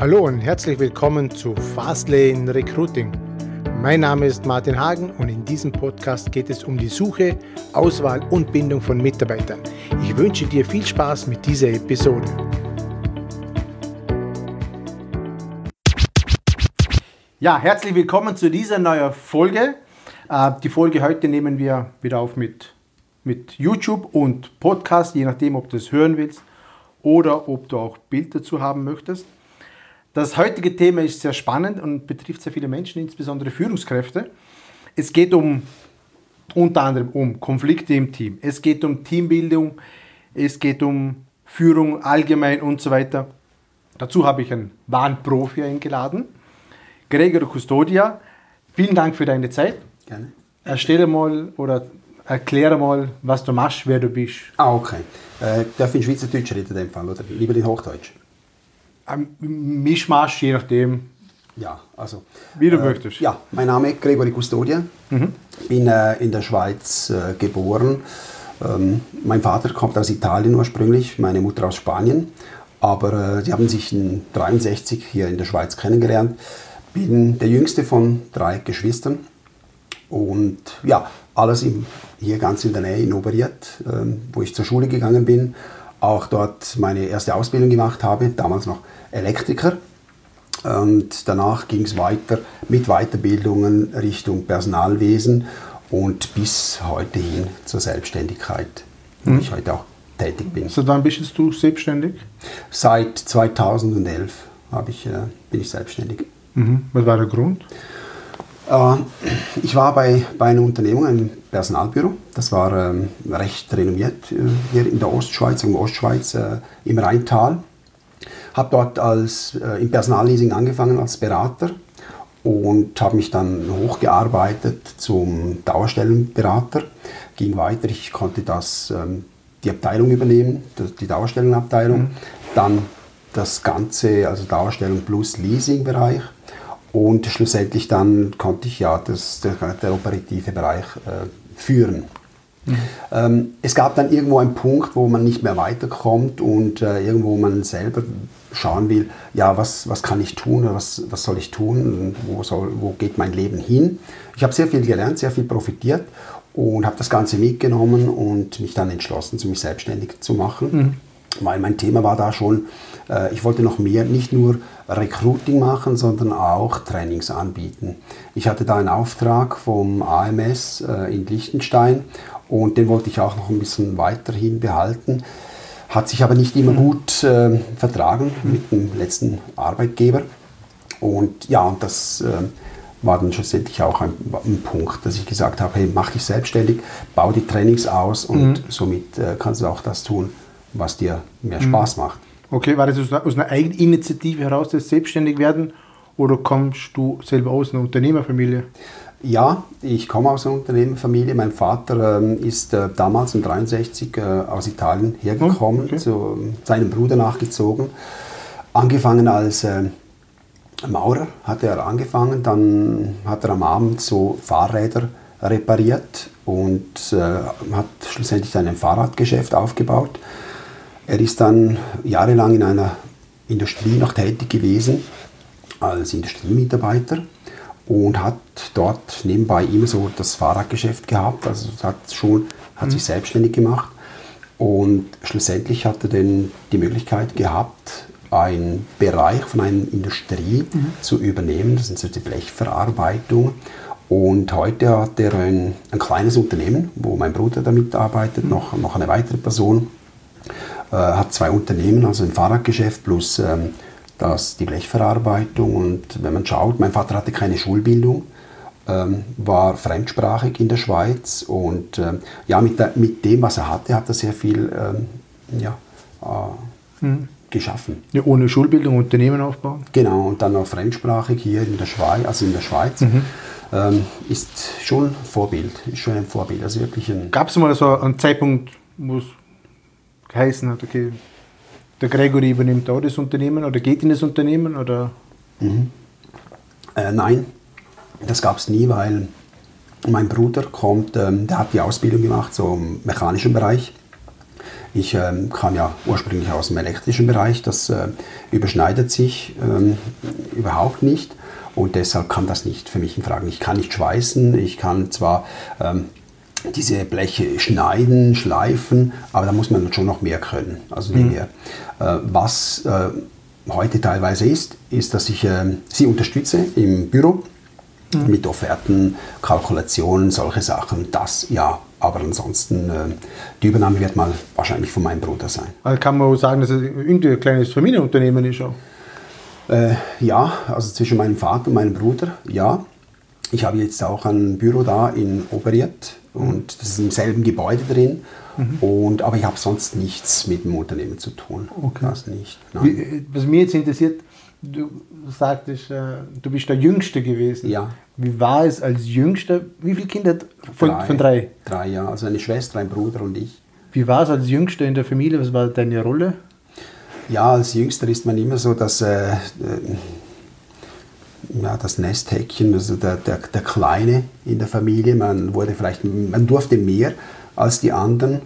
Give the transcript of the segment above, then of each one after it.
Hallo und herzlich willkommen zu Fastlane Recruiting. Mein Name ist Martin Hagen und in diesem Podcast geht es um die Suche, Auswahl und Bindung von Mitarbeitern. Ich wünsche dir viel Spaß mit dieser Episode. Ja, herzlich willkommen zu dieser neuen Folge. Äh, die Folge heute nehmen wir wieder auf mit, mit YouTube und Podcast, je nachdem, ob du es hören willst oder ob du auch Bild dazu haben möchtest. Das heutige Thema ist sehr spannend und betrifft sehr viele Menschen, insbesondere Führungskräfte. Es geht um unter anderem um Konflikte im Team. Es geht um Teambildung, es geht um Führung allgemein und so weiter. Dazu habe ich einen wahren Profi eingeladen. Gregor Custodia, vielen Dank für deine Zeit. Gerne. Erstelle mal oder erkläre mal, was du machst, wer du bist. Ah, okay. Äh, darf ich in Schweizerdeutsch reden in dem Fall oder lieber in Hochdeutsch? Ein Mischmasch, je nachdem, Ja, also. wie du möchtest. Ja, mein Name ist Gregory Custodia. Bin äh, in der Schweiz äh, geboren. Ähm, mein Vater kommt aus Italien ursprünglich, meine Mutter aus Spanien. Aber äh, sie haben sich in 63 hier in der Schweiz kennengelernt. Bin der jüngste von drei Geschwistern. Und ja, alles im, hier ganz in der Nähe in Oberiet, ähm, wo ich zur Schule gegangen bin. Auch dort meine erste Ausbildung gemacht habe, damals noch Elektriker. Und danach ging es weiter mit Weiterbildungen Richtung Personalwesen und bis heute hin zur Selbstständigkeit, wo ich heute auch tätig bin. Seit wann bist du selbstständig? Seit 2011 habe ich, äh, bin ich selbstständig. Mhm. Was war der Grund? Äh, Ich war bei, bei einer Unternehmung, einem Personalbüro. Das war ähm, recht renommiert äh, hier in der Ostschweiz, in der Ostschweiz, äh, im Rheintal. Habe dort als, im Personalleasing angefangen als Berater und habe mich dann hochgearbeitet zum Dauerstellenberater. Ging weiter, ich konnte das, ähm, die Abteilung übernehmen, die Dauerstellenabteilung. Dann das Ganze, also Dauerstellung plus Leasingbereich. Und schlussendlich dann konnte ich ja das, der, der operative Bereich äh, führen. Ähm, es gab dann irgendwo einen Punkt, wo man nicht mehr weiterkommt und äh, irgendwo man selber schauen will, ja, was, was kann ich tun oder was, was soll ich tun wo, soll, wo geht mein Leben hin. Ich habe sehr viel gelernt, sehr viel profitiert und habe das Ganze mitgenommen und mich dann entschlossen, mich selbstständig zu machen. Weil mein Thema war da schon, äh, ich wollte noch mehr, nicht nur Recruiting machen, sondern auch Trainings anbieten. Ich hatte da einen Auftrag vom AMS äh, in Liechtenstein und den wollte ich auch noch ein bisschen weiterhin behalten. Hat sich aber nicht immer gut äh, vertragen mit dem letzten Arbeitgeber. Und ja, und das äh, war dann schlussendlich auch ein, ein Punkt, dass ich gesagt habe, hey, mach dich selbstständig, bau die Trainings aus und somit äh, kannst du auch das tun, was dir mehr Spaß macht. Okay, war das aus einer, aus einer Eigeninitiative heraus, das selbstständig werden oder kommst du selber aus einer Unternehmerfamilie? Ja, ich komme aus einer Unternehmerfamilie. Mein Vater ähm, ist äh, damals in 63 äh, aus Italien hergekommen, Oh, okay. zu seinem Bruder nachgezogen. Angefangen als äh, Maurer hat er angefangen, dann hat er am Abend so Fahrräder repariert und äh, hat schlussendlich ein Fahrradgeschäft aufgebaut. Er ist dann jahrelang in einer Industrie noch tätig gewesen als Industriemitarbeiter und hat dort nebenbei immer so das Fahrradgeschäft gehabt, also hat schon hat sich selbstständig gemacht. Und schlussendlich hat er dann die Möglichkeit gehabt, einen Bereich von einer Industrie zu übernehmen, das sind so die Blechverarbeitung. Und heute hat er ein, ein kleines Unternehmen, wo mein Bruder damit arbeitet, noch, noch eine weitere Person äh, hat zwei Unternehmen, also ein Fahrradgeschäft plus ähm, das, die Blechverarbeitung. Und wenn man schaut, mein Vater hatte keine Schulbildung, ähm, war fremdsprachig in der Schweiz und ähm, ja, mit, der, mit dem, was er hatte, hat er sehr viel ja, äh, geschaffen. Ja, ohne Schulbildung Unternehmen aufbauen? Genau, und dann noch fremdsprachig hier in der Schweiz, also in der Schweiz, ähm, ist schon Vorbild, ist schon ein Vorbild, also wirklich ein... Gab es mal so einen Zeitpunkt, wo es geheißen hat, okay, der Gregory übernimmt da das Unternehmen oder geht in das Unternehmen oder Äh, nein, das gab es nie, weil mein Bruder kommt, ähm, der hat die Ausbildung gemacht, so im mechanischen Bereich. Ich ähm, kam ja ursprünglich aus dem elektrischen Bereich, das äh, überschneidet sich ähm, überhaupt nicht und deshalb kann das nicht für mich in Frage. Ich kann nicht schweißen, ich kann zwar ähm, diese Bleche schneiden, schleifen, aber da muss man schon noch mehr können. Also mhm. mehr. Äh, was äh, heute teilweise ist, ist, dass ich äh, sie unterstütze im Büro mhm. mit Offerten, Kalkulationen, solche Sachen. Das ja, aber ansonsten, äh, die Übernahme wird mal wahrscheinlich von meinem Bruder sein. Also kann man auch sagen, dass es ein kleines Familienunternehmen ist auch? Äh, ja, also zwischen meinem Vater und meinem Bruder, ja. Ich habe jetzt auch ein Büro da in Oberiet und das ist im selben Gebäude drin. Mhm. Und, aber ich habe sonst nichts mit dem Unternehmen zu tun. Okay. Das nicht. Wie, was mich jetzt interessiert, du sagtest, äh, du bist der Jüngste gewesen. Ja. Wie war es als Jüngster? Wie viele Kinder von drei? Von drei, drei ja. Also eine Schwester, ein Bruder und ich. Wie war es als Jüngster in der Familie? Was war deine Rolle? Ja, als Jüngster ist man immer so, dass äh, ja, das Nesthäkchen, also der, der, der Kleine in der Familie. Man wurde vielleicht, man durfte mehr als die anderen.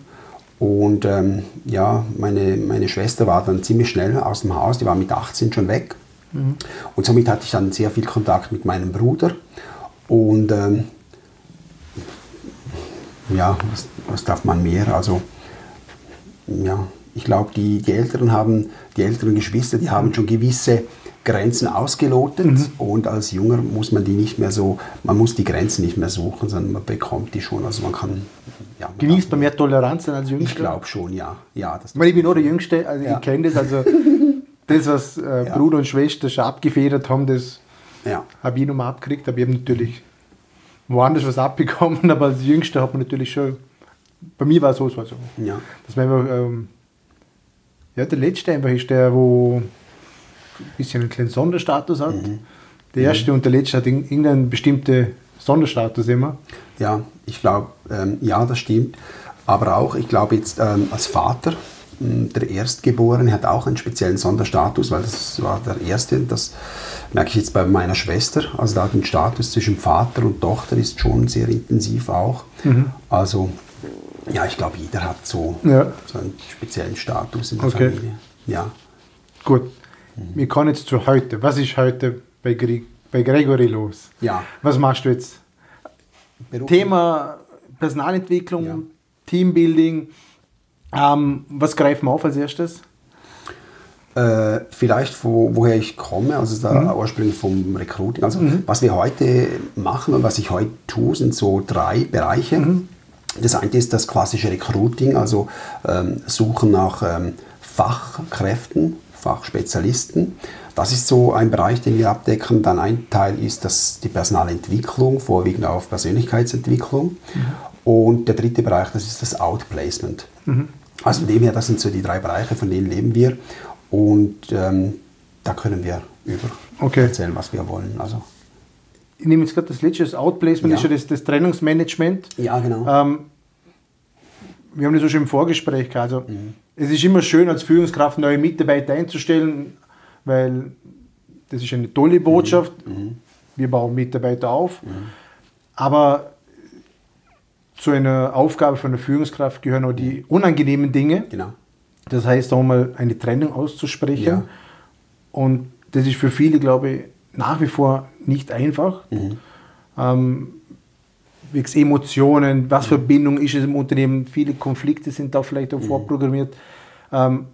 Und ähm, ja, meine, meine Schwester war dann ziemlich schnell aus dem Haus, die war mit 18 schon weg. Mhm. Und somit hatte ich dann sehr viel Kontakt mit meinem Bruder. Und ähm, ja, was, was, darf man mehr? Also, ja, ich glaube, die, die Älteren haben, die älteren Geschwister, die haben schon gewisse Grenzen ausgelotet mhm. und als Junger muss man die nicht mehr so, man muss die Grenzen nicht mehr suchen, sondern man bekommt die schon. Also man kann. Ja, man Genießt man mehr Toleranz als Jüngster? Ich glaube schon, ja. ja das ich, meine, ich bin nur der Jüngste, also ja. ich kenne das. Also das, was äh, ja. Bruder und Schwester schon abgefedert haben, das ja. habe ich nochmal abgekriegt, aber ich habe natürlich woanders was abbekommen, aber als Jüngster hat man natürlich schon, bei mir war es so, so. Ja. Dass man einfach, ähm, ja, der Letzte einfach ist der, wo bisschen einen kleinen Sonderstatus hat. Mhm. Der erste mhm. und der letzte hat irgendeinen bestimmten Sonderstatus immer. Ja, ich glaube, ähm, ja, das stimmt. Aber auch, ich glaube jetzt ähm, als Vater, der Erstgeborene hat auch einen speziellen Sonderstatus, weil das war der Erste. Das merke ich jetzt bei meiner Schwester. Also da den Status zwischen Vater und Tochter ist schon sehr intensiv auch. Mhm. Also ja, ich glaube, jeder hat so, ja. so einen speziellen Status in der okay. Familie. Ja. Gut. Wir kommen jetzt zu heute. Was ist heute bei, Gre bei Gregory los? Ja. Was machst du jetzt? Beruf. Thema Personalentwicklung, ja. Teambuilding. Ähm, was greifen wir auf als erstes? Äh, vielleicht wo, woher ich komme, also da mhm. ursprünglich vom Recruiting. Also mhm. was wir heute machen und was ich heute tue, sind so drei Bereiche. Mhm. Das eine ist das klassische Recruiting, also ähm, Suchen nach ähm, Fachkräften Fachspezialisten. Das ist so ein Bereich, den wir abdecken. Dann ein Teil ist das die Personalentwicklung, vorwiegend auf Persönlichkeitsentwicklung. Mhm. Und der dritte Bereich, das ist das Outplacement. Mhm. Also von dem her, das sind so die drei Bereiche, von denen leben wir. Und ähm, da können wir über okay. erzählen, was wir wollen. Also, ich nehme jetzt gerade das letzte, das Outplacement ja. ist ja das, das Trennungsmanagement. Ja, genau. Ähm, wir haben das schon im Vorgespräch gehabt. Also, mhm es ist immer schön, als Führungskraft neue Mitarbeiter einzustellen, weil das ist eine tolle Botschaft. Mhm. Wir bauen Mitarbeiter auf. Mhm. Aber zu einer Aufgabe von der Führungskraft gehören auch die unangenehmen Dinge. Genau. Das heißt auch mal eine Trennung auszusprechen. Ja. Und das ist für viele, glaube ich, nach wie vor nicht einfach. Mhm. Ähm, wegen Emotionen, was für Bindung ist es im Unternehmen, viele Konflikte sind da vielleicht auch vorprogrammiert. Ähm,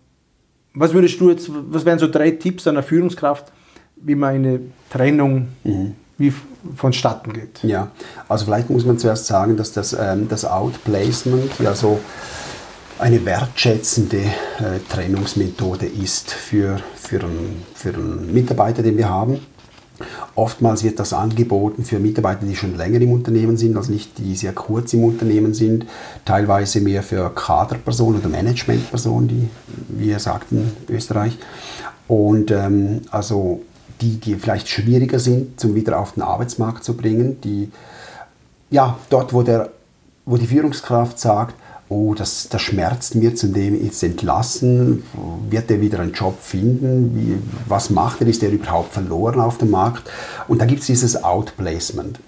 was würdest du jetzt, was wären so drei Tipps einer Führungskraft, wie man eine Trennung mhm. wie vonstatten geht? Ja, also vielleicht muss man zuerst sagen, dass das, ähm, das Outplacement ja so eine wertschätzende äh, Trennungsmethode ist für, für, einen, für einen Mitarbeiter, den wir haben. Oftmals wird das angeboten für Mitarbeiter, die schon länger im Unternehmen sind, also nicht die sehr kurz im Unternehmen sind, teilweise mehr für Kaderpersonen oder Managementpersonen, die, wie ihr sagt in Österreich. Und ähm, also die, die vielleicht schwieriger sind, zum wieder auf den Arbeitsmarkt zu bringen, die ja dort, wo, der, wo die Führungskraft sagt, oh, das, das schmerzt mir, zu dem jetzt entlassen, wird er wieder einen Job finden, Wie, was macht er, ist er überhaupt verloren auf dem Markt? Und da gibt es dieses Outplacement.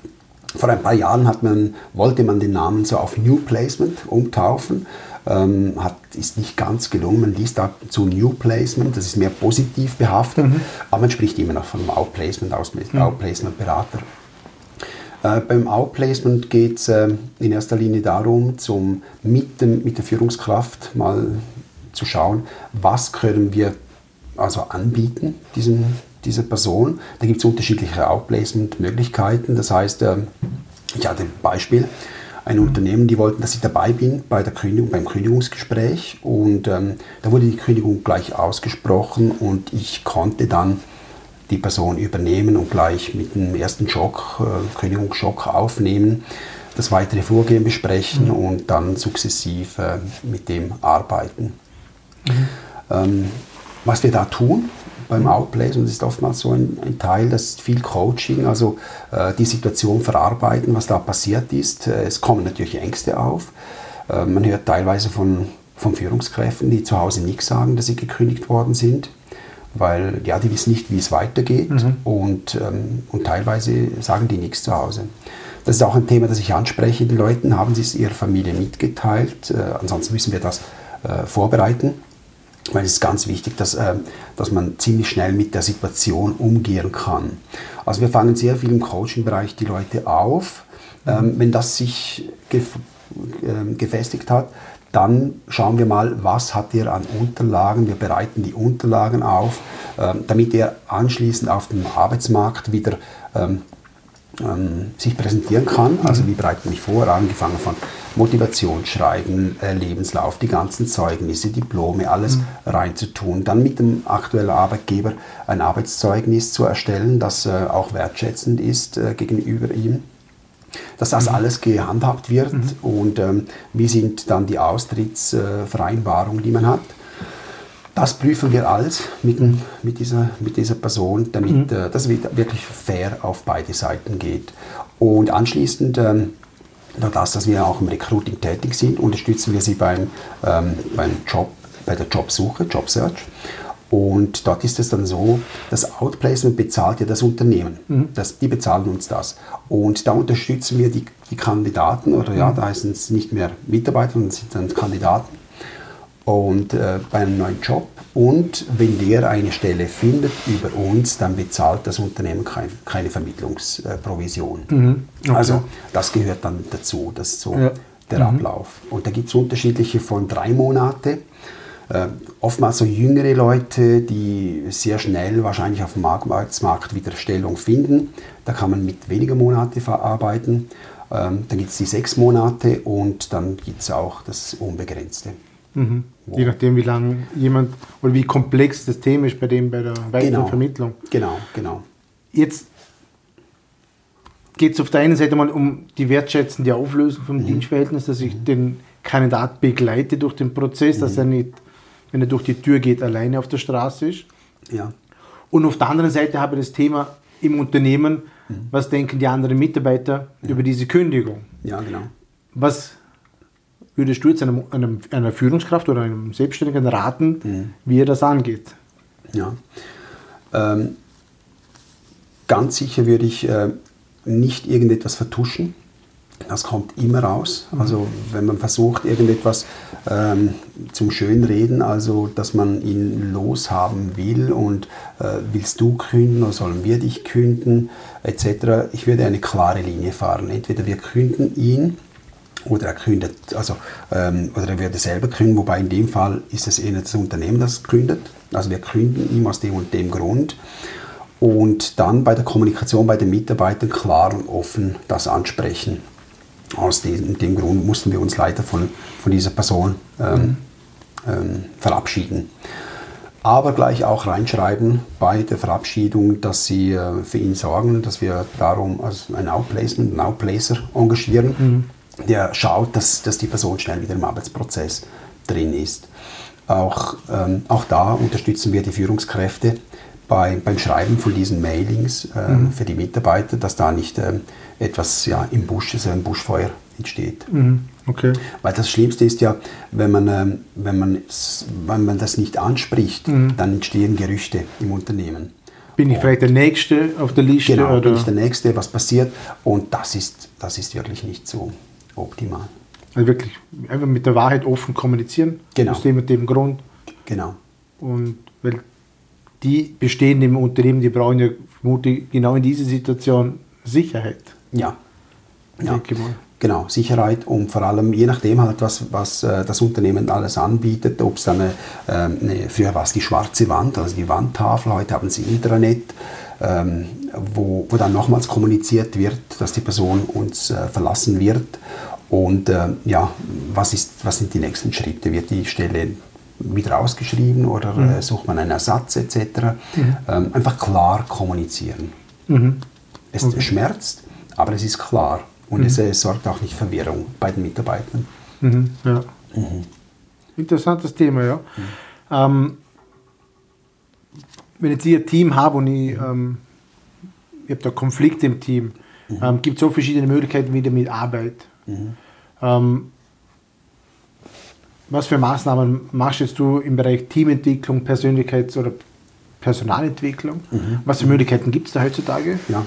Vor ein paar Jahren hat man, wollte man den Namen so auf New Placement umtaufen. ähm, hat, ist nicht ganz gelungen. Man liest da zu New Placement, das ist mehr positiv behaftet, mhm. aber man spricht immer noch von Outplacement, mhm. Outplacement-Berater. Äh, beim Outplacement geht es äh, in erster Linie darum, zum, mit, dem, mit der Führungskraft mal zu schauen, was können wir also anbieten, diesem, dieser Person. Da gibt es unterschiedliche Outplacement-Möglichkeiten. Das heißt, äh, ich hatte ein Beispiel, ein Unternehmen, die wollten, dass ich dabei bin bei der Kündigung, beim Kündigungsgespräch und ähm, da wurde die Kündigung gleich ausgesprochen und ich konnte dann die Person übernehmen und gleich mit dem ersten Schock, äh, Kündigungsschock aufnehmen, das weitere Vorgehen besprechen mhm. und dann sukzessiv äh, mit dem arbeiten. Mhm. Ähm, was wir da tun, beim Outplays und es ist oftmals so ein, ein, Teil, das ist viel Coaching, also äh, die Situation verarbeiten, was da passiert ist. Äh, es kommen natürlich Ängste auf. Äh, man hört teilweise von, von Führungskräften, die zu Hause nichts sagen, dass sie gekündigt worden sind, weil ja, die wissen nicht, wie es weitergeht mhm. und, ähm, und teilweise sagen die nichts zu Hause. Das ist auch ein Thema, das ich anspreche. Die Leute haben sie es ihrer Familie mitgeteilt. Äh, ansonsten müssen wir das äh, vorbereiten weil es ist ganz wichtig, dass, äh, dass man ziemlich schnell mit der Situation umgehen kann. Also wir fangen sehr viel im Coaching-Bereich die Leute auf. Ähm, wenn das sich gef äh, gefestigt hat, dann schauen wir mal, was hat er an Unterlagen. Wir bereiten die Unterlagen auf, äh, damit er anschließend auf dem Arbeitsmarkt wieder ähm, ähm, sich präsentieren kann. Also wie bereite ich mich vor, angefangen von Motivationsschreiben, äh, Lebenslauf, die ganzen Zeugnisse, Diplome, alles mhm. reinzutun. Dann mit dem aktuellen Arbeitgeber ein Arbeitszeugnis zu erstellen, das äh, auch wertschätzend ist äh, gegenüber ihm. Dass das mhm. alles gehandhabt wird mhm. und ähm, wie sind dann die Austrittsvereinbarungen, die man hat. Das prüfen wir alles mit, mit, dieser, mit dieser Person, damit mhm. äh, das wirklich fair auf beide Seiten geht. Und anschließend ähm, das, dass wir auch im Recruiting tätig sind, unterstützen wir sie beim, ähm, beim Job, bei der Jobsuche, Jobsearch. Und dort ist es dann so, das Outplacement bezahlt ja das Unternehmen. Mhm. Das, die bezahlen uns das. Und da unterstützen wir die, die Kandidaten, oder ja, mhm. da heißen es nicht mehr Mitarbeiter, sondern sind dann Kandidaten und äh, bei einem neuen Job. Und wenn der eine Stelle findet über uns, dann bezahlt das Unternehmen kein, keine Vermittlungsprovision. Mhm. Okay. Also das gehört dann dazu, das ist so ja. der mhm. Ablauf. Und da gibt es unterschiedliche von drei Monate. Äh, oftmals so jüngere Leute, die sehr schnell wahrscheinlich auf dem Arbeitsmarkt wieder Stellung finden. Da kann man mit weniger Monate verarbeiten. Ähm, dann gibt es die sechs Monate und dann gibt es auch das Unbegrenzte. Mhm. Je nachdem, wie lang jemand oder wie komplex das Thema ist bei dem bei der weiteren genau. Vermittlung. Genau, genau. Jetzt geht es auf der einen Seite mal um die wertschätzende Auflösung vom mhm. Dienstverhältnis, dass ich mhm. den Kandidat begleite durch den Prozess, mhm. dass er nicht, wenn er durch die Tür geht, alleine auf der Straße ist. Ja. Und auf der anderen Seite habe ich das Thema im Unternehmen, mhm. was denken die anderen Mitarbeiter über diese Kündigung. Ja, genau. Was würdest du jetzt einem, einem, einer Führungskraft oder einem Selbstständigen raten, mhm. wie er das angeht? Ja. Ähm, ganz sicher würde ich äh, nicht irgendetwas vertuschen. Das kommt immer raus. Also wenn man versucht, irgendetwas ähm, zum Schönreden, also dass man ihn loshaben will und äh, willst du künden oder sollen wir dich künden, etc. Ich würde eine klare Linie fahren. Entweder wir künden ihn oder er kündet, also, ähm, oder er würde selber künden, wobei in dem Fall ist es eher das Unternehmen, das kündet. Also wir künden ihm aus dem und dem Grund. Und dann bei der Kommunikation bei den Mitarbeitern klar und offen das ansprechen. Aus dem, dem Grund mussten wir uns leider von, von dieser Person ähm, ähm, verabschieden. Aber gleich auch reinschreiben bei der Verabschiedung, dass sie äh, für ihn sorgen, dass wir darum also ein Outplacement, einen Outplacer engagieren. Mhm der schaut, dass, dass die Person schnell wieder im Arbeitsprozess drin ist. Auch, ähm, auch da unterstützen wir die Führungskräfte bei, beim Schreiben von diesen Mailings äh, mhm. für die Mitarbeiter, dass da nicht äh, etwas ja, im Busch, also ein Buschfeuer entsteht. Mhm. Okay. Weil das Schlimmste ist ja, wenn man, ähm, wenn man, wenn man das nicht anspricht, mhm. dann entstehen Gerüchte im Unternehmen. Bin ich vielleicht der Nächste auf der Liste? Genau, oder? bin ich der Nächste, was passiert. Und das ist, das ist wirklich nicht so optimal. Also wirklich einfach mit der Wahrheit offen kommunizieren. Genau. Aus dem und dem Grund. Genau. Und weil die bestehenden im Unternehmen, die brauchen ja vermutlich genau in dieser Situation Sicherheit. Ja. ja. denke ich mal. Genau, Sicherheit und vor allem je nachdem halt, was, was äh, das Unternehmen alles anbietet, ob es eine, äh, eine, früher war es die schwarze Wand, also die Wandtafel, heute haben sie Intranet, ähm, wo, wo dann nochmals kommuniziert wird, dass die Person uns äh, verlassen wird und äh, ja, was, ist, was sind die nächsten Schritte, wird die Stelle wieder ausgeschrieben oder Mhm. äh, sucht man einen Ersatz etc. Ähm, einfach klar kommunizieren. Mhm. Es schmerzt, aber es ist klar und es äh, sorgt auch nicht Verwirrung bei den Mitarbeitern. Mhm. Ja. Interessantes Thema, ja. Ähm, wenn jetzt ich ein Team habe und ich, ähm, ich habe da Konflikte im Team, ähm, gibt es so verschiedene Möglichkeiten wieder mit Arbeit. Ähm, was für Maßnahmen machst jetzt du im Bereich Teamentwicklung, Persönlichkeits- oder Personalentwicklung? Was für Möglichkeiten gibt es da heutzutage? Ja.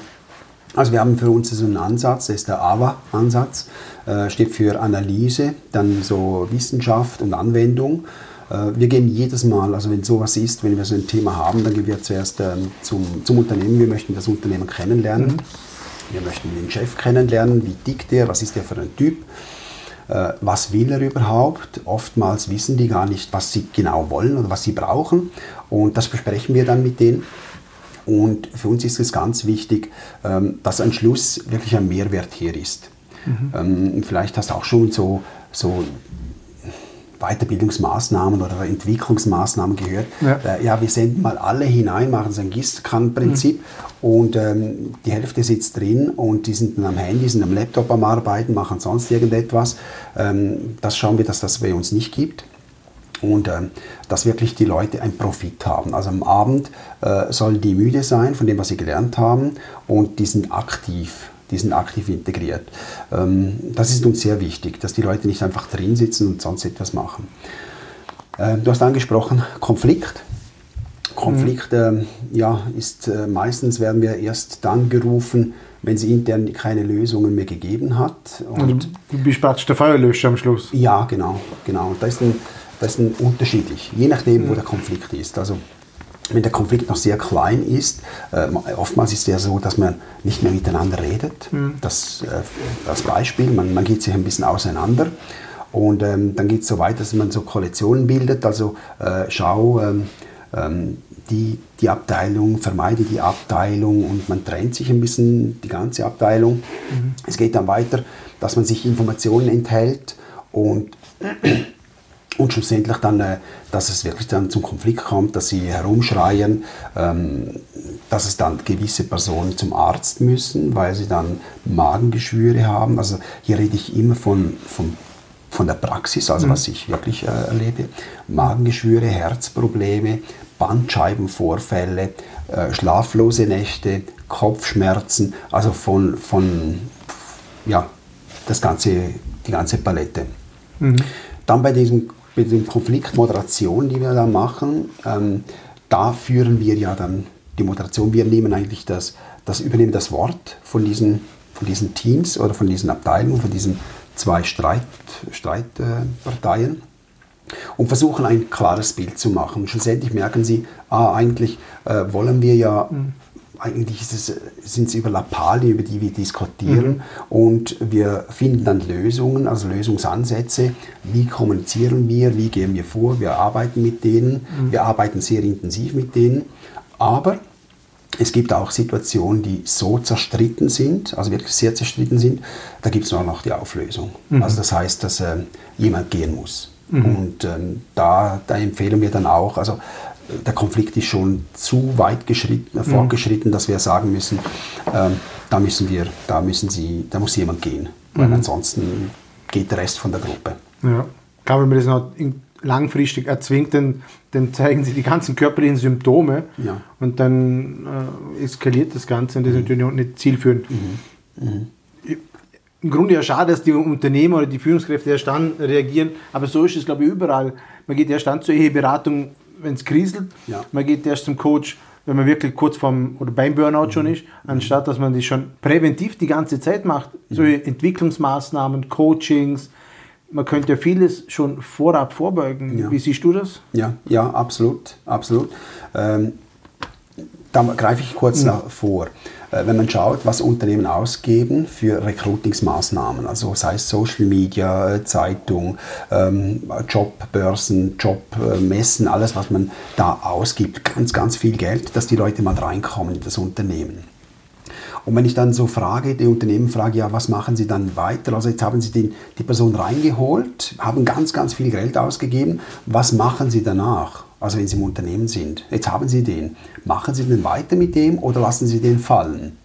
Also wir haben für uns so einen Ansatz, das ist der AWA-Ansatz, äh, steht für Analyse, dann so Wissenschaft und Anwendung. Äh, wir gehen jedes Mal, also wenn sowas ist, wenn wir so ein Thema haben, dann gehen wir zuerst ähm, zum, zum Unternehmen, wir möchten das Unternehmen kennenlernen. Wir möchten den Chef kennenlernen, wie tickt der, was ist der für ein Typ, was will er überhaupt. Oftmals wissen die gar nicht, was sie genau wollen oder was sie brauchen. Und das besprechen wir dann mit denen. Und für uns ist es ganz wichtig, ähm, dass am Schluss wirklich ein Mehrwert hier ist. Ähm, vielleicht hast du auch schon so, so Weiterbildungsmaßnahmen oder Entwicklungsmaßnahmen gehört. Ja. Äh, ja, wir senden mal alle hinein, machen so ein Gießkannenprinzip und ähm, die Hälfte sitzt drin und die sind dann am Handy, sind am Laptop am Arbeiten, machen sonst irgendetwas. Ähm, das schauen wir, dass das bei uns nicht gibt und ähm, dass wirklich die Leute einen Profit haben. Also am Abend äh, sollen die müde sein von dem, was sie gelernt haben und die sind aktiv. Die sind aktiv integriert. Ähm, das ist uns sehr wichtig, dass die Leute nicht einfach drin sitzen und sonst etwas machen. Ähm, du hast angesprochen, Konflikt. Konflikt ähm, ja, ist äh, meistens werden wir erst dann gerufen, wenn es intern keine Lösungen mehr gegeben hat. Und Und du bist praktisch der Feuerlöscher am Schluss. ja, genau, genau. Das ist ein, das ist ein unterschiedlich, je nachdem, wo der Konflikt ist. Also wenn der Konflikt noch sehr klein ist, äh, oftmals ist es ja so, dass man nicht mehr miteinander redet. Das äh, als Beispiel, man, man geht sich ein bisschen auseinander. Und ähm, dann geht es so weit, dass man so Koalitionen bildet. Also äh, schau, ähm, ähm, die, die Abteilung, vermeide die Abteilung und man trennt sich ein bisschen, die ganze Abteilung. Es geht dann weiter, dass man sich Informationen enthält und und schlussendlich dann, äh, dass es wirklich dann zum Konflikt kommt, dass sie herumschreien, ähm, dass es dann gewisse Personen zum Arzt müssen, weil sie dann Magengeschwüre haben. Also hier rede ich immer von, von, von der Praxis, also was ich wirklich äh, erlebe. Magengeschwüre, Herzprobleme, Bandscheibenvorfälle, äh, schlaflose Nächte, Kopfschmerzen, also von, von ja, das ganze, die ganze Palette. Dann bei diesem, bei diesem Konflikt Moderation, die wir da machen, ähm, da führen wir ja dann die Moderation. Wir nehmen eigentlich das, das übernehmen das Wort von diesen, von diesen Teams oder von diesen Abteilungen, von diesen zwei Streit, Streitparteien und versuchen ein klares Bild zu machen. Schlussendlich merken sie, ah, eigentlich äh, wollen wir ja, eigentlich sind es über Lappalien, über die wir diskutieren. Und wir finden dann Lösungen, also Lösungsansätze. Wie kommunizieren wir, wie gehen wir vor, wir arbeiten mit denen, wir arbeiten sehr intensiv mit denen, aber es gibt auch Situationen, die so zerstritten sind, also wirklich sehr zerstritten sind, da gibt es nur noch die Auflösung. Also das heißt, dass ähm, jemand gehen muss. Und ähm, da, da empfehlen wir dann auch, also äh, der Konflikt ist schon zu weit geschritten, äh, fortgeschritten, dass wir sagen müssen, ähm, da müssen wir, da müssen sie, da muss jemand gehen, weil ansonsten geht der Rest von der Gruppe. Ja. Kann man mir das noch langfristig erzwingt, dann, dann zeigen sie die ganzen körperlichen Symptome Ja. und dann äh, eskaliert das Ganze und das ist natürlich auch nicht zielführend. Ich- Im Grunde ja schade, dass die Unternehmer oder die Führungskräfte erst dann reagieren, aber so ist es, glaube ich, überall. Man geht erst dann zur Eheberatung, wenn es kriselt. Ja. Man geht erst zum Coach, wenn man wirklich kurz vorm oder beim Burnout schon ist, anstatt dass man das schon präventiv die ganze Zeit macht. So Entwicklungsmaßnahmen, Coachings, man könnte ja vieles schon vorab vorbeugen. Ja. Wie siehst du das? Ja, ja, absolut, absolut. Ähm, da greife ich kurz Mhm. nach vor. Äh, Wenn man schaut, was Unternehmen ausgeben für Recruitingsmaßnahmen, also sei es Social Media, äh, Zeitung, ähm, Jobbörsen, Jobmessen, alles, was man da ausgibt, ganz, ganz viel Geld, dass die Leute mal reinkommen in das Unternehmen. Und wenn ich dann so frage, die Unternehmen frage, ja, was machen sie dann weiter? Also jetzt haben sie den, die Person reingeholt, haben ganz, ganz viel Geld ausgegeben. Was machen sie danach? Also wenn sie im Unternehmen sind. Jetzt haben sie den. Machen sie den weiter mit dem oder lassen sie den fallen?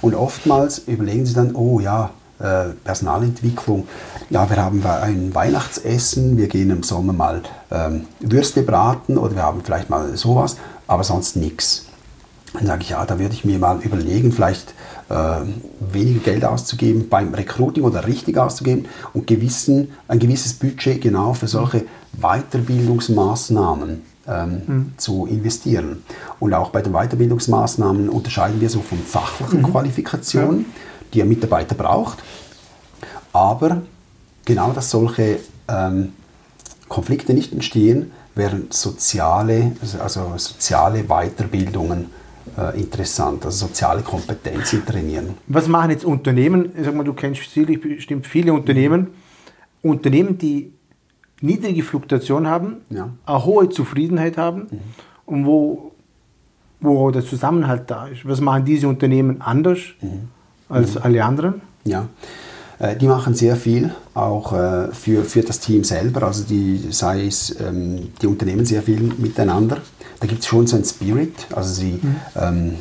Und oftmals überlegen sie dann, oh ja, äh, Personalentwicklung, ja, wir haben ein Weihnachtsessen, wir gehen im Sommer mal ähm, Würste braten oder wir haben vielleicht mal sowas, aber sonst nichts. Dann sage ich, ja, da würde ich mir mal überlegen, vielleicht weniger Geld auszugeben beim Recruiting oder richtig auszugeben und gewissen, ein gewisses Budget genau für solche Weiterbildungsmaßnahmen ähm, zu investieren. Und auch bei den Weiterbildungsmaßnahmen unterscheiden wir so von fachlichen Qualifikationen, die ein Mitarbeiter braucht, aber genau, dass solche ähm, Konflikte nicht entstehen, wären soziale, also soziale Weiterbildungen äh, interessant, also soziale Kompetenzen trainieren. Was machen jetzt Unternehmen? Ich sag mal, du kennst sicherlich bestimmt viele Unternehmen. Unternehmen, die niedrige Fluktuation haben, Ja. eine hohe Zufriedenheit haben und wo, wo der Zusammenhalt da ist. Was machen diese Unternehmen anders als alle anderen? Ja, äh, die machen sehr viel auch äh, für, für das Team selber, also die, sei es, ähm, die Unternehmen sehr viel miteinander. Da gibt es schon so einen Spirit, also sie, ähm,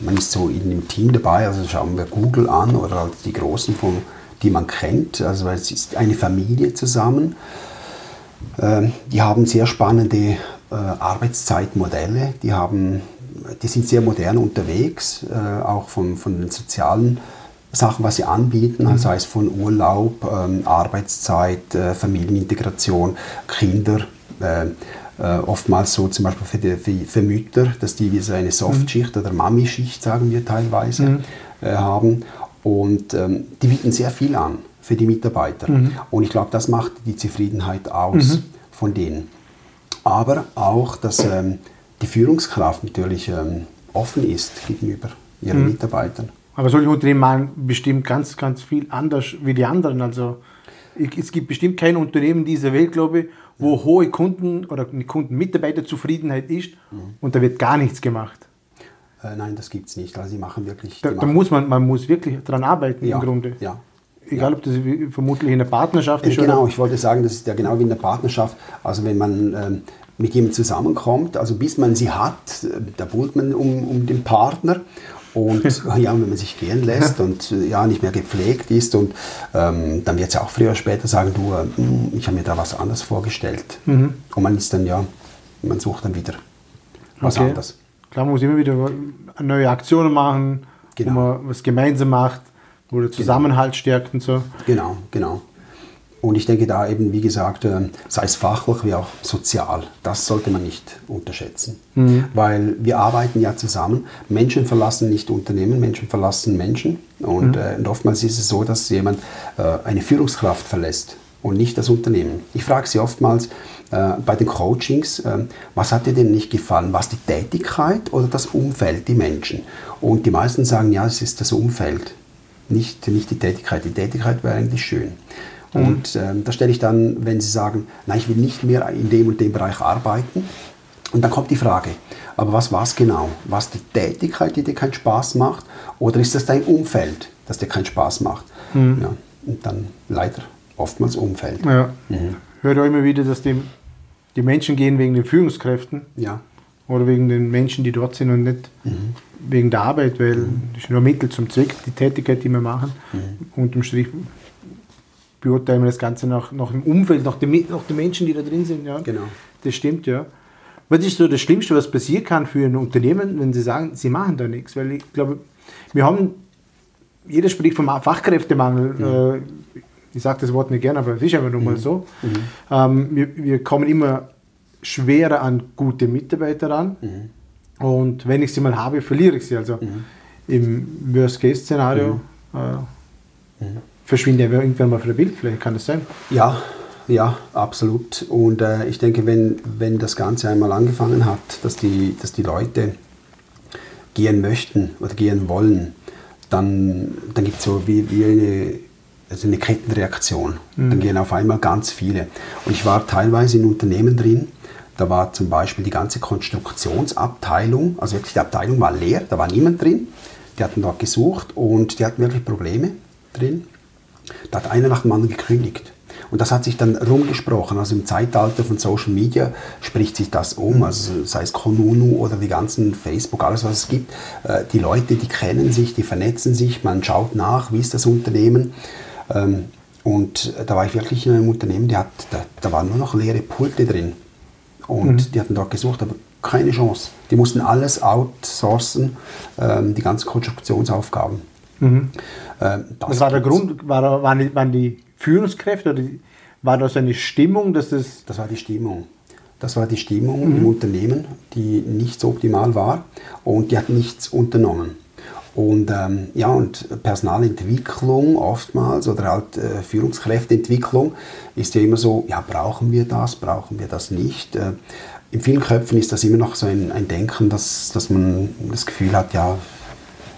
man ist so in dem Team dabei, also schauen wir Google an oder halt die Großen, von, die man kennt, also es ist eine Familie zusammen. Ähm, die haben sehr spannende äh, Arbeitszeitmodelle, die, haben, die sind sehr modern unterwegs, äh, auch von, von den sozialen Sachen, was sie anbieten, also sei es von Urlaub, ähm, Arbeitszeit, äh, Familienintegration, Kinder. Äh, äh, oftmals so zum Beispiel für, die, für, für Mütter, dass die wie so eine Softschicht oder Mami-Schicht, sagen wir teilweise, äh, haben. Und ähm, die bieten sehr viel an für die Mitarbeiter. Und ich glaube, das macht die Zufriedenheit aus von denen. Aber auch, dass ähm, die Führungskraft natürlich ähm, offen ist gegenüber ihren Mitarbeitern. Aber solche Unternehmen machen bestimmt ganz, ganz viel anders wie die anderen. Also es gibt bestimmt kein Unternehmen dieser Welt, glaube ich, wo hohe Kunden- oder Kunden-Mitarbeiterzufriedenheit ist und da wird gar nichts gemacht. Äh, nein, das gibt es nicht. Also die machen wirklich. Da, da muss man, man muss wirklich dran arbeiten ja, im Grunde. Ja. Egal, ob das vermutlich in der Partnerschaft Äh, ist Genau, oder ich wollte sagen, das ist ja genau wie in der Partnerschaft. Also wenn man ähm, mit jemandem zusammenkommt, also bis man sie hat, äh, da buhlt man um, um den Partner. Und ja, wenn man sich gehen lässt und äh, ja nicht mehr gepflegt ist und ähm, dann wird es ja auch früher oder später sagen, du, äh, hm, ich habe mir da was anderes vorgestellt. Mhm. Und man ist dann ja, man sucht dann wieder was Okay. anderes. Klar, man muss immer wieder neue Aktionen machen, Genau. wo man was gemeinsam macht, wo der Zusammenhalt stärkt und so. Genau, genau. Und ich denke da eben, wie gesagt, äh, sei es fachlich wie auch sozial, das sollte man nicht unterschätzen. Weil wir arbeiten ja zusammen. Menschen verlassen nicht Unternehmen, Menschen verlassen Menschen. Und, äh, und oftmals ist es so, dass jemand äh, eine Führungskraft verlässt und nicht das Unternehmen. Ich frage sie oftmals äh, bei den Coachings, äh, was hat dir denn nicht gefallen? Was die Tätigkeit oder das Umfeld, die Menschen? Und die meisten sagen, ja, es ist das Umfeld nicht, nicht die Tätigkeit. Die Tätigkeit wäre eigentlich schön. Und ähm, da stelle ich dann, wenn Sie sagen, nein, ich will nicht mehr in dem und dem Bereich arbeiten, und dann kommt die Frage, aber was war es genau? War es die Tätigkeit, die dir keinen Spaß macht, oder ist das dein Umfeld, das dir keinen Spaß macht? Ja, und dann leider oftmals Umfeld. Ja. Hört auch immer wieder, dass die, die Menschen gehen wegen den Führungskräften Ja, oder wegen den Menschen, die dort sind und nicht wegen der Arbeit, weil das ist nur Mittel zum Zweck, die Tätigkeit, die wir machen. Unterm Strich beurteilen wir das Ganze nach, nach dem Umfeld, nach, dem, nach den Menschen, die da drin sind. Ja. Genau. Das stimmt, ja. Was ist so das Schlimmste, was passieren kann für ein Unternehmen, wenn sie sagen, sie machen da nichts? Weil ich glaube, wir haben, jeder spricht vom Fachkräftemangel. Äh, ich sage das Wort nicht gerne, aber es ist aber nun mal so. Ähm, wir, wir kommen immer schwerer an gute Mitarbeiter ran. Und wenn ich sie mal habe, verliere ich sie. Also im Worst-Case-Szenario äh, verschwindet ja irgendwann mal von der Bildfläche, kann das sein? Ja, ja, absolut. Und äh, ich denke, wenn, wenn das Ganze einmal angefangen hat, dass die, dass die Leute gehen möchten oder gehen wollen, dann, dann gibt es so wie, wie eine, also eine Kettenreaktion. Mhm. Dann gehen auf einmal ganz viele. Und ich war teilweise in Unternehmen drin, da war zum Beispiel die ganze Konstruktionsabteilung, also wirklich die Abteilung war leer, da war niemand drin. Die hatten dort gesucht und die hatten wirklich Probleme drin. Da hat einer nach dem anderen gekündigt. Und das hat sich dann rumgesprochen. Also im Zeitalter von Social Media spricht sich das um. Also sei es Konunu oder die ganzen Facebook, alles was es gibt. Äh, die Leute, die kennen sich, die vernetzen sich, man schaut nach, wie ist das Unternehmen. Ähm, und da war ich wirklich in einem Unternehmen, die hat, da, da waren nur noch leere Pulte drin. Und mhm. die hatten dort gesucht, aber keine Chance. Die mussten alles outsourcen, ähm, die ganzen Konstruktionsaufgaben. Mhm. Ähm, Was war der Grund? War, waren, die, waren die Führungskräfte oder war das eine Stimmung, dass das... Das war die Stimmung. Das war die Stimmung mhm. im Unternehmen, die nicht so optimal war und die hat nichts unternommen. Und ähm, ja, und Personalentwicklung oftmals oder halt äh, Führungskräfteentwicklung ist ja immer so, ja, brauchen wir das, brauchen wir das nicht. Äh, in vielen Köpfen ist das immer noch so ein, ein Denken, dass, dass man das Gefühl hat, ja,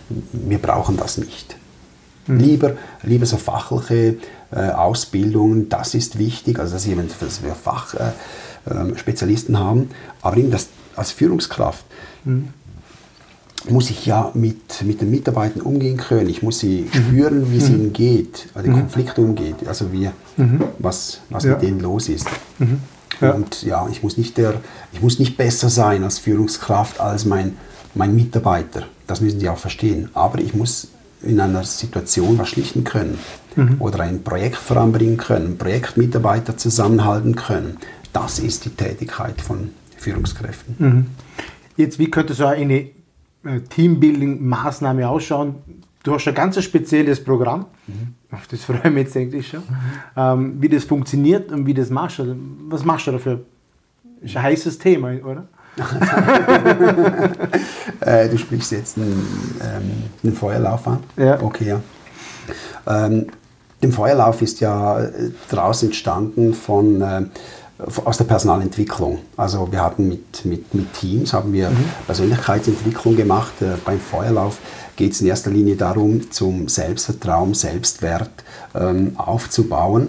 wir brauchen das nicht. Mhm. Lieber, lieber so fachliche äh, Ausbildungen, das ist wichtig, also dass, jemand, dass wir Fachspezialisten äh, ähm, haben, aber eben das, als Führungskraft mhm. muss ich ja mit, mit den Mitarbeitern umgehen können, ich muss sie mhm. spüren, wie es mhm. ihnen geht, wie der mhm. Konflikt umgeht, also wie, mhm. was, was ja. mit denen los ist. Ja. Und ja, ich muss, nicht der, ich muss nicht besser sein als Führungskraft als mein, mein Mitarbeiter. Das müssen Sie auch verstehen. Aber ich muss in einer Situation was schlichten können mhm. oder ein Projekt voranbringen können, Projektmitarbeiter zusammenhalten können. Das ist die Tätigkeit von Führungskräften. Mhm. Jetzt, wie könnte so eine äh, Teambuilding-Maßnahme ausschauen? Du hast ein ganz spezielles Programm, mhm. auf das freue ich mich jetzt eigentlich schon, mhm. ähm, wie das funktioniert und wie das machst. Also, was machst du dafür? Das ist ein heißes Thema, oder? äh, du sprichst jetzt einen, ähm, einen Feuerlauf an? Ja. Okay, ja. Ähm, der Feuerlauf ist ja äh, daraus entstanden von, äh, aus der Personalentwicklung. Also wir hatten mit, mit, mit Teams haben wir mhm. Persönlichkeitsentwicklung gemacht. Äh, beim Feuerlauf geht es in erster Linie darum, zum Selbstvertrauen, Selbstwert ähm, aufzubauen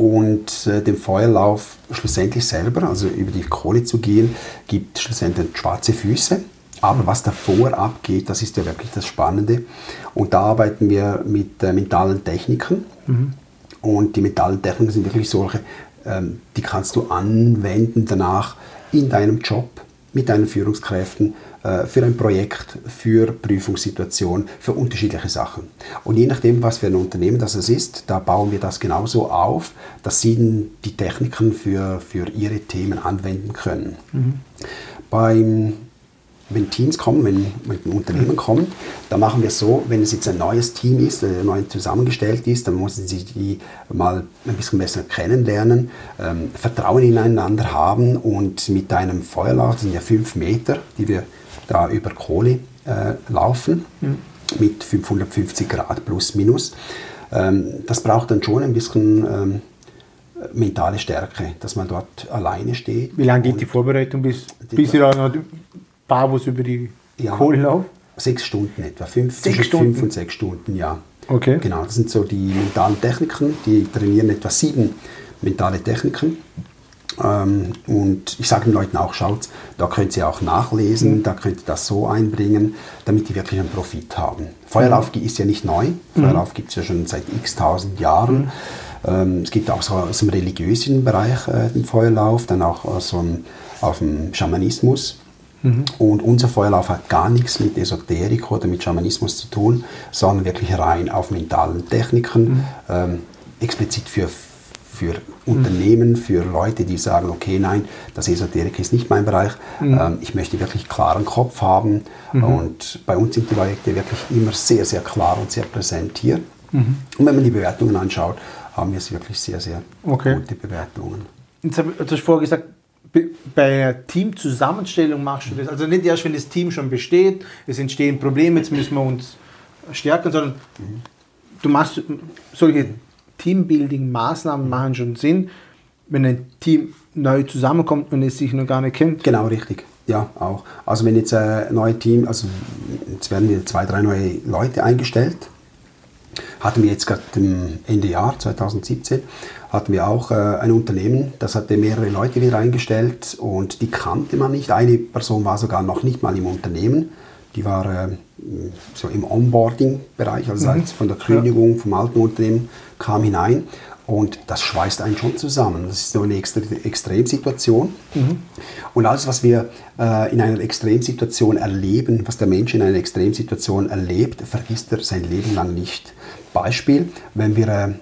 und äh, dem Feuerlauf schlussendlich selber, also über die Kohle zu gehen, gibt schlussendlich schwarze Füße. Aber was davor abgeht, das ist ja wirklich das Spannende. Und da arbeiten wir mit äh, mentalen Techniken. Mhm. Und die mentalen Techniken sind wirklich solche, ähm, die kannst du anwenden danach in deinem Job mit deinen Führungskräften für ein Projekt, für Prüfungssituationen, für unterschiedliche Sachen. Und je nachdem, was für ein Unternehmen das ist, da bauen wir das genauso auf, dass sie die Techniken für, für ihre Themen anwenden können. Mhm. Beim wenn Teams kommen, wenn, wenn Unternehmen kommen, dann machen wir es so, wenn es jetzt ein neues Team ist, äh, neu zusammengestellt ist, dann müssen sie die mal ein bisschen besser kennenlernen, ähm, Vertrauen ineinander haben und mit einem Feuerlauf, das sind ja fünf Meter, die wir da über Kohle äh, laufen, mhm. mit 550 Grad plus minus. Ähm, das braucht dann schon ein bisschen ähm, mentale Stärke, dass man dort alleine steht. Wie lange geht die Vorbereitung, bis, bis ihr da Barfuß über die ja, Kohle laufen? Sechs Stunden etwa, fünf, sechs Stunden. fünf und sechs Stunden, ja. Okay. Genau, das sind so die mentalen Techniken, die trainieren etwa sieben mentale Techniken. Ähm, und ich sage den Leuten auch, schaut, da könnt ihr auch nachlesen, mhm. da könnt ihr das so einbringen, damit die wirklich einen Profit haben. Feuerlauf mhm. ist ja nicht neu, mhm. Feuerlauf gibt es ja schon seit x tausend Jahren. Mhm. Ähm, es gibt auch so aus dem religiösen Bereich äh, den Feuerlauf, dann auch aus dem, auf dem Schamanismus. Mhm. Und unser Feuerlauf hat gar nichts mit Esoterik oder mit Schamanismus zu tun, sondern wirklich rein auf mentalen Techniken, mhm. ähm, explizit für, für Unternehmen, für Leute, die sagen, okay, nein, das Esoterik ist nicht mein Bereich, mhm. ähm, ich möchte wirklich klaren Kopf haben. Mhm. Und bei uns sind die Projekte wirklich immer sehr, sehr klar und sehr präsent hier. Mhm. Und wenn man die Bewertungen anschaut, haben wir es wirklich sehr, sehr okay. gute Bewertungen. Jetzt hast du vorher gesagt, bei Teamzusammenstellung machst du das. Also nicht erst, wenn das Team schon besteht, es entstehen Probleme, jetzt müssen wir uns stärken, sondern du machst solche Teambuilding-Maßnahmen machen schon Sinn, wenn ein Team neu zusammenkommt und es sich noch gar nicht kennt. Genau, richtig. Ja, auch. Also wenn jetzt ein neues Team, also jetzt werden wir zwei, drei neue Leute eingestellt, hatten wir jetzt gerade Ende Jahr 2017, hatten wir auch äh, ein Unternehmen, das hatte mehrere Leute wieder eingestellt und die kannte man nicht. Eine Person war sogar noch nicht mal im Unternehmen. Die war äh, so im Onboarding-Bereich, also mhm. von der Kündigung vom alten Unternehmen kam hinein und das schweißt einen schon zusammen. Das ist so eine Extremsituation. Mhm. Und alles, was wir äh, in einer Extremsituation erleben, was der Mensch in einer Extremsituation erlebt, vergisst er sein Leben lang nicht. Beispiel, wenn wir äh,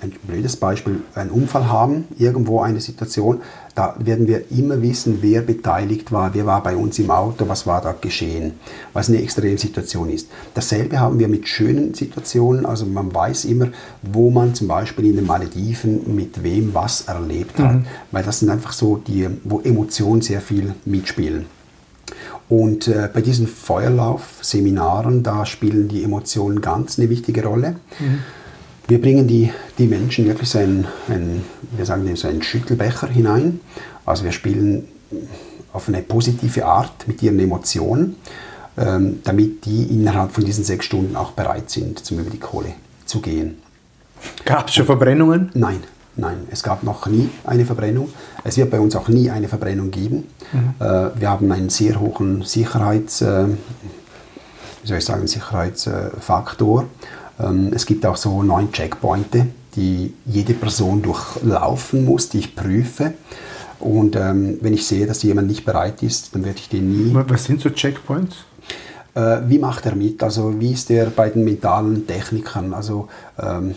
ein blödes Beispiel, einen Unfall haben, irgendwo eine Situation, da werden wir immer wissen, wer beteiligt war, wer war bei uns im Auto, was war da geschehen, was eine Extremsituation ist. Dasselbe haben wir mit schönen Situationen, also man weiß immer, wo man zum Beispiel in den Malediven mit wem was erlebt hat, mhm. weil das sind einfach so die, wo Emotionen sehr viel mitspielen. Und äh, bei diesen Feuerlaufseminaren, da spielen die Emotionen ganz eine wichtige Rolle. Mhm. Wir bringen die, die Menschen wirklich so einen, einen, wir sagen dem so einen Schüttelbecher hinein. Also wir spielen auf eine positive Art mit ihren Emotionen, ähm, damit die innerhalb von diesen sechs Stunden auch bereit sind, zum über die Kohle zu gehen. Gab es schon Verbrennungen? Nein, nein, es gab noch nie eine Verbrennung. Es wird bei uns auch nie eine Verbrennung geben. Mhm. Äh, wir haben einen sehr hohen Sicherheits, äh, wie soll ich sagen, Sicherheitsfaktor. Es gibt auch so neun Checkpoints, die jede Person durchlaufen muss, die ich prüfe. Und ähm, wenn ich sehe, dass jemand nicht bereit ist, dann werde ich den nie. Was sind so Checkpoints? Äh, wie macht er mit? Also wie ist er bei den mentalen Technikern? Also ähm,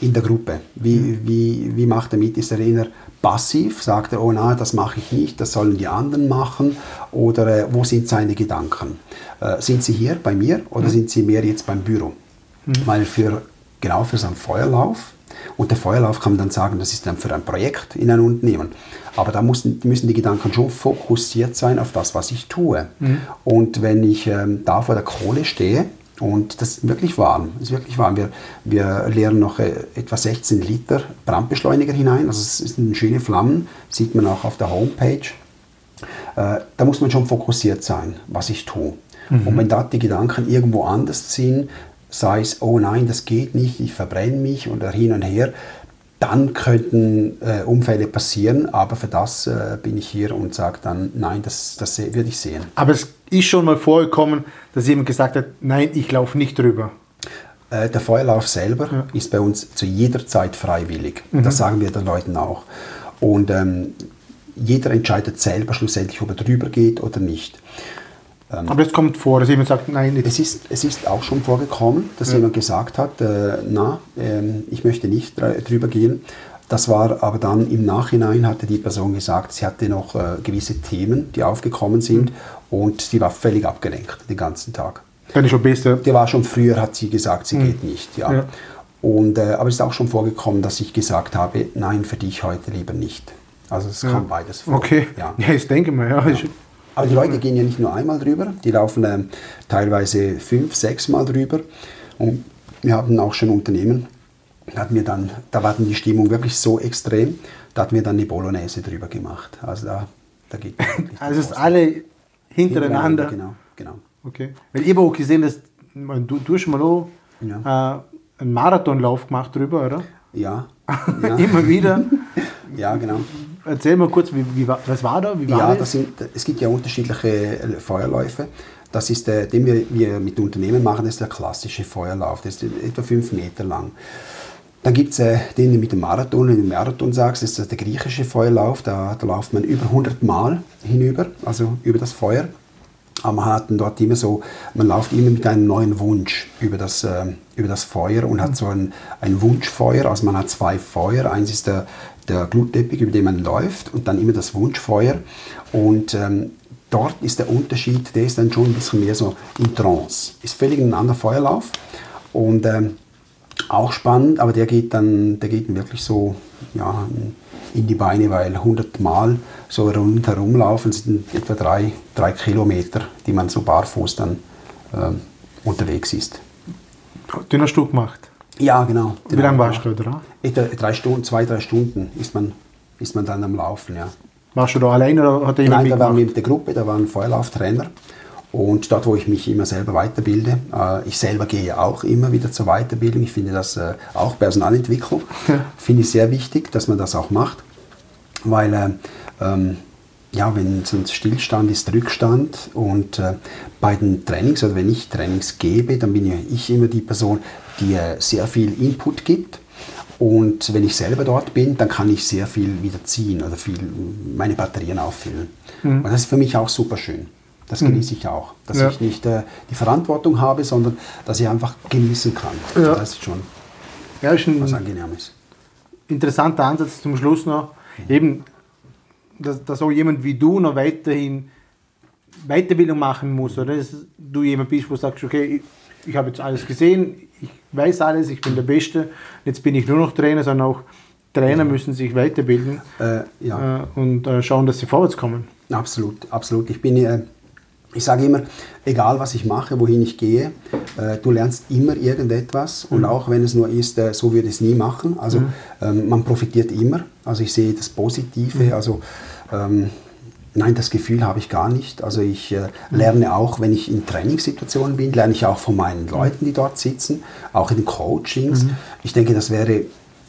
in der Gruppe. Wie, wie, wie macht er mit? Ist er eher passiv? Sagt er, oh nein, das mache ich nicht, das sollen die anderen machen? Oder äh, wo sind seine Gedanken? Äh, sind sie hier bei mir oder mhm. sind sie mehr jetzt beim Büro? Mhm. Weil für, genau für so einen Feuerlauf, und der Feuerlauf kann man dann sagen, das ist dann für ein Projekt in einem Unternehmen. Aber da müssen, müssen die Gedanken schon fokussiert sein auf das, was ich tue. Mhm. Und wenn ich ähm, da vor der Kohle stehe, und das ist wirklich warm, ist wirklich warm. Wir, wir leeren noch äh, etwa 16 Liter Brandbeschleuniger hinein. Also es sind schöne Flammen, sieht man auch auf der Homepage. Äh, da muss man schon fokussiert sein, was ich tue. Mhm. Und wenn da die Gedanken irgendwo anders sind, sei es, oh nein, das geht nicht, ich verbrenne mich oder hin und her, dann könnten äh, Unfälle passieren, aber für das äh, bin ich hier und sage dann, nein, das, das würde ich sehen. Aber es ist schon mal vorgekommen, dass jemand gesagt hat, nein, ich laufe nicht drüber. Äh, der Feuerlauf selber ja. ist bei uns zu jeder Zeit freiwillig. Mhm. Das sagen wir den Leuten auch. Und ähm, jeder entscheidet selber schlussendlich, ob er drüber geht oder nicht. Ähm, Aber es kommt vor, dass jemand sagt, nein, nicht. Es ist, es ist auch schon vorgekommen, dass ja. jemand gesagt hat, äh, na, äh, ich möchte nicht drüber gehen. Das war aber dann im Nachhinein, hatte die Person gesagt, sie hatte noch äh, gewisse Themen, die aufgekommen sind mhm. und sie war völlig abgelenkt den ganzen Tag. Kann ich schon besser. Die war schon früher, hat sie gesagt, sie mhm. geht nicht. Ja. ja. Und, äh, aber es ist auch schon vorgekommen, dass ich gesagt habe, nein, für dich heute lieber nicht. Also es ja. kam beides vor. Okay, ja, ja ich denke mal, ja. ja. Aber die Leute gehen ja nicht nur einmal drüber, die laufen äh, teilweise fünf, sechs Mal drüber. Und wir haben auch schon Unternehmen, da, hatten wir dann, da war dann die Stimmung wirklich so extrem, da hatten wir dann eine Bolognese drüber gemacht. Also da, da geht Also es ist alle hintereinander. Genau, genau. Okay. Weil ich habe auch gesehen, dass du, du hast mal auch ja. äh, einen Marathonlauf gemacht drüber, oder? Ja. ja. Immer wieder. ja, genau. Erzähl mal kurz, wie, wie, was war da? Wie war ja, das? Sind, es gibt ja unterschiedliche äh, Feuerläufe. Das ist der, den wir, wir mit Unternehmen machen, das ist der klassische Feuerlauf. Das ist etwa fünf Meter lang. Dann gibt es äh, den mit dem Marathon, wenn du Marathon sagst, das ist der griechische Feuerlauf. Da, da läuft man über 100 Mal hinüber, also über das Feuer. Aber man hat dort immer so, man läuft immer mit einem neuen Wunsch über das, äh, über das Feuer und hat so ein, ein Wunschfeuer. Also man hat zwei Feuer. Eins ist der, der Glutteppich, über den man läuft und dann immer das Wunschfeuer. Und ähm, dort ist der Unterschied, der ist dann schon ein bisschen mehr so in Trance. Ist völlig ein anderer Feuerlauf und ähm, auch spannend, aber der geht dann, der geht wirklich so ja, in die Beine, weil 100 Mal so rundherum laufen sind etwa drei, drei Kilometer, die man so barfuß dann äh, unterwegs ist. Hast du gemacht. Ja, genau. Wie lange warst du da? Etwa drei Stunden, zwei, drei Stunden ist man, ist man dann am Laufen, ja. Warst du da allein oder hat jemand Nein, da waren wir mit der Gruppe, da war ein Feuerlauftrainer. Und dort, wo ich mich immer selber weiterbilde, äh, ich selber gehe auch immer wieder zur Weiterbildung. Ich finde das äh, auch Personalentwicklung, finde ich sehr wichtig, dass man das auch macht. Weil, äh, ähm, ja, wenn so ein Stillstand ist, Rückstand und äh, bei den Trainings, oder wenn ich Trainings gebe, dann bin ja ich immer die Person, die äh, sehr viel Input gibt. Und wenn ich selber dort bin, dann kann ich sehr viel wieder ziehen oder viel meine Batterien auffüllen. Und das ist für mich auch super schön. Das genieße ich auch. Dass Ja. ich nicht äh, die Verantwortung habe, sondern dass ich einfach genießen kann. Ja. Das ist schon Ja, ist was Angenehmes. interessanter Ansatz zum Schluss noch. Eben, dass, dass auch jemand wie du noch weiterhin Weiterbildung machen muss. Oder dass du jemand bist, wo du sagst, okay, ich, ich habe jetzt alles gesehen, ich weiß alles, ich bin der Beste, jetzt bin ich nur noch Trainer, sondern auch Trainer müssen sich weiterbilden Äh, ja. äh, und äh, schauen, dass sie vorwärts kommen. Absolut, absolut. Ich bin, äh, ich sage immer, egal was ich mache, wohin ich gehe, äh, du lernst immer irgendetwas und auch wenn es nur ist, äh, so würde ich es nie machen. Also ähm, man profitiert immer. Also ich sehe das Positive. Also ähm, nein, das Gefühl habe ich gar nicht. Also ich äh, lerne auch, wenn ich in Trainingssituationen bin, lerne ich auch von meinen Leuten, die dort sitzen, auch in Coachings. Ich denke, das wäre,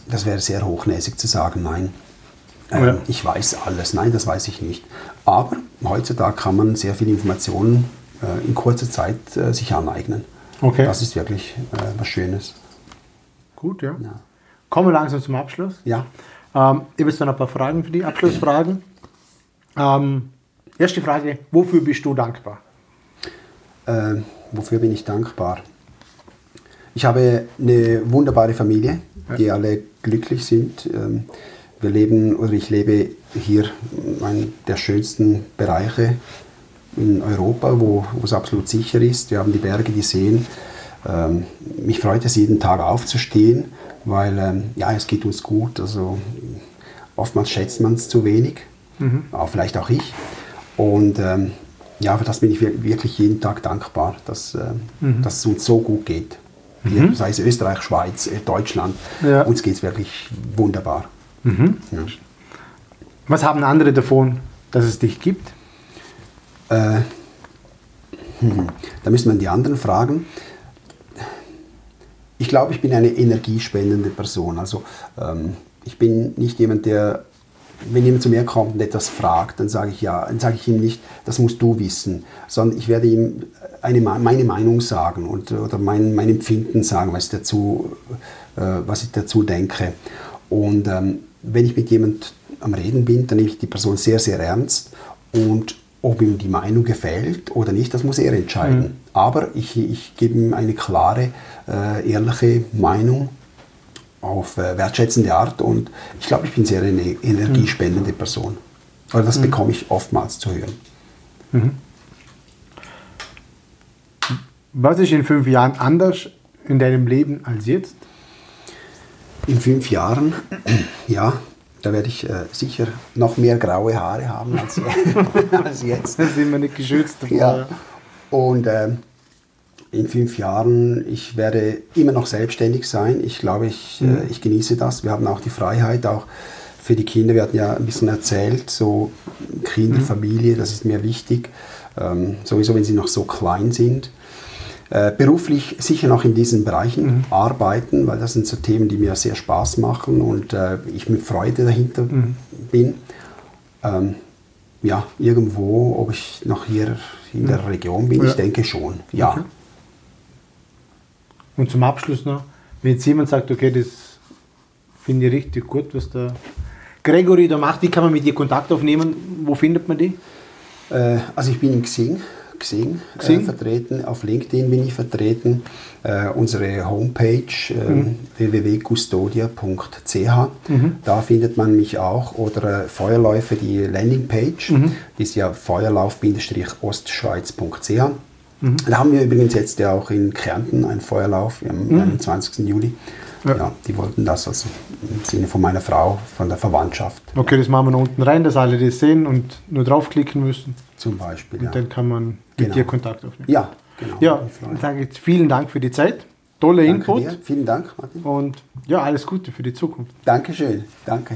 das wäre sehr hochnäsig zu sagen, nein. Ähm, Ja. Ich weiß alles. Nein, das weiß ich nicht. Aber heutzutage kann man sehr viele Informationen äh, in kurzer Zeit äh, sich aneignen. Okay. Das ist wirklich äh, was Schönes. Gut, ja. Ja. Kommen wir langsam zum Abschluss. Ja. Ähm, ich habe jetzt noch ein paar Fragen für die Abschlussfragen. Ähm, erste Frage, wofür bist du dankbar? Äh, wofür bin ich dankbar? Ich habe eine wunderbare Familie, die alle glücklich sind. Ähm, wir leben, oder ich lebe hier in einem der schönsten Bereiche in Europa, wo, wo es absolut sicher ist. Wir haben die Berge, die Seen. Ähm, mich freut es, jeden Tag aufzustehen, weil ähm, ja, es geht uns gut. Also oftmals schätzt man es zu wenig, auch vielleicht auch ich. Und ähm, ja, für das bin ich wir- wirklich jeden Tag dankbar, dass, ähm, dass es uns so gut geht. Hier, sei es Österreich, Schweiz, äh, Deutschland, Ja. uns geht es wirklich wunderbar. Ja. Was haben andere davon, dass es dich gibt? Äh, hm, da müssen wir die anderen fragen. Ich glaube, ich bin eine energiespendende Person. Also ähm, ich bin nicht jemand, der, wenn jemand zu mir kommt und etwas fragt, dann sage ich ja, dann sage ich ihm nicht, das musst du wissen, sondern ich werde ihm eine, Me- meine Meinung sagen und, oder mein, mein Empfinden sagen, was ich dazu, äh, was ich dazu denke. Und ähm, wenn ich mit jemand am Reden bin, dann nehme ich die Person sehr, sehr ernst und ob ihm die Meinung gefällt oder nicht, das muss er entscheiden. Aber ich, ich gebe ihm eine klare, äh, ehrliche Meinung auf äh, wertschätzende Art und ich glaube, ich bin sehr eine energiespendende Person. Oder das bekomme ich oftmals zu hören. Was ist in fünf Jahren anders in deinem Leben als jetzt? In fünf Jahren, ja, da werde ich äh, sicher noch mehr graue Haare haben als, als jetzt. Da sind wir nicht geschützt. davor. Ja. Und ähm, in fünf Jahren, ich werde immer noch selbstständig sein. Ich glaube, ich, äh, ich genieße das. Wir haben auch die Freiheit, auch für die Kinder. Wir hatten ja ein bisschen erzählt, so Kinder, Familie, das ist mir wichtig. Ähm, sowieso, wenn sie noch so klein sind. Äh, beruflich sicher noch in diesen Bereichen arbeiten, weil das sind so Themen, die mir sehr Spaß machen und äh, ich mit Freude dahinter bin. Ähm, ja, irgendwo, ob ich noch hier in der Region bin, Ja. ich denke schon, ja. Okay. Und zum Abschluss noch, wenn jetzt jemand sagt, okay, das finde ich richtig gut, was der Gregory da macht, wie kann man mit dir Kontakt aufnehmen? Wo findet man die? Äh, also ich bin in Xing, Xing, Xing? Äh, vertreten, auf LinkedIn bin ich vertreten, äh, unsere Homepage äh, www.custodia.ch, da findet man mich auch, oder äh, Feuerläufe, die Landingpage, die ist ja feuerlauf-ostschweiz.ch. Da haben wir übrigens jetzt ja auch in Kärnten einen Feuerlauf am 21. Juli. Ja. Ja. die wollten das also im Sinne von meiner Frau, von der Verwandtschaft Okay, das machen wir noch unten rein, dass alle das sehen und nur draufklicken müssen. zum Beispiel. Und Ja, dann kann man mit Genau. dir Kontakt aufnehmen. ja genau. Ja, dann sage ich jetzt vielen Dank für die Zeit. tolle Danke Input. dir. Vielen Dank, Martin. Und ja, alles Gute für die Zukunft. Dankeschön. Danke.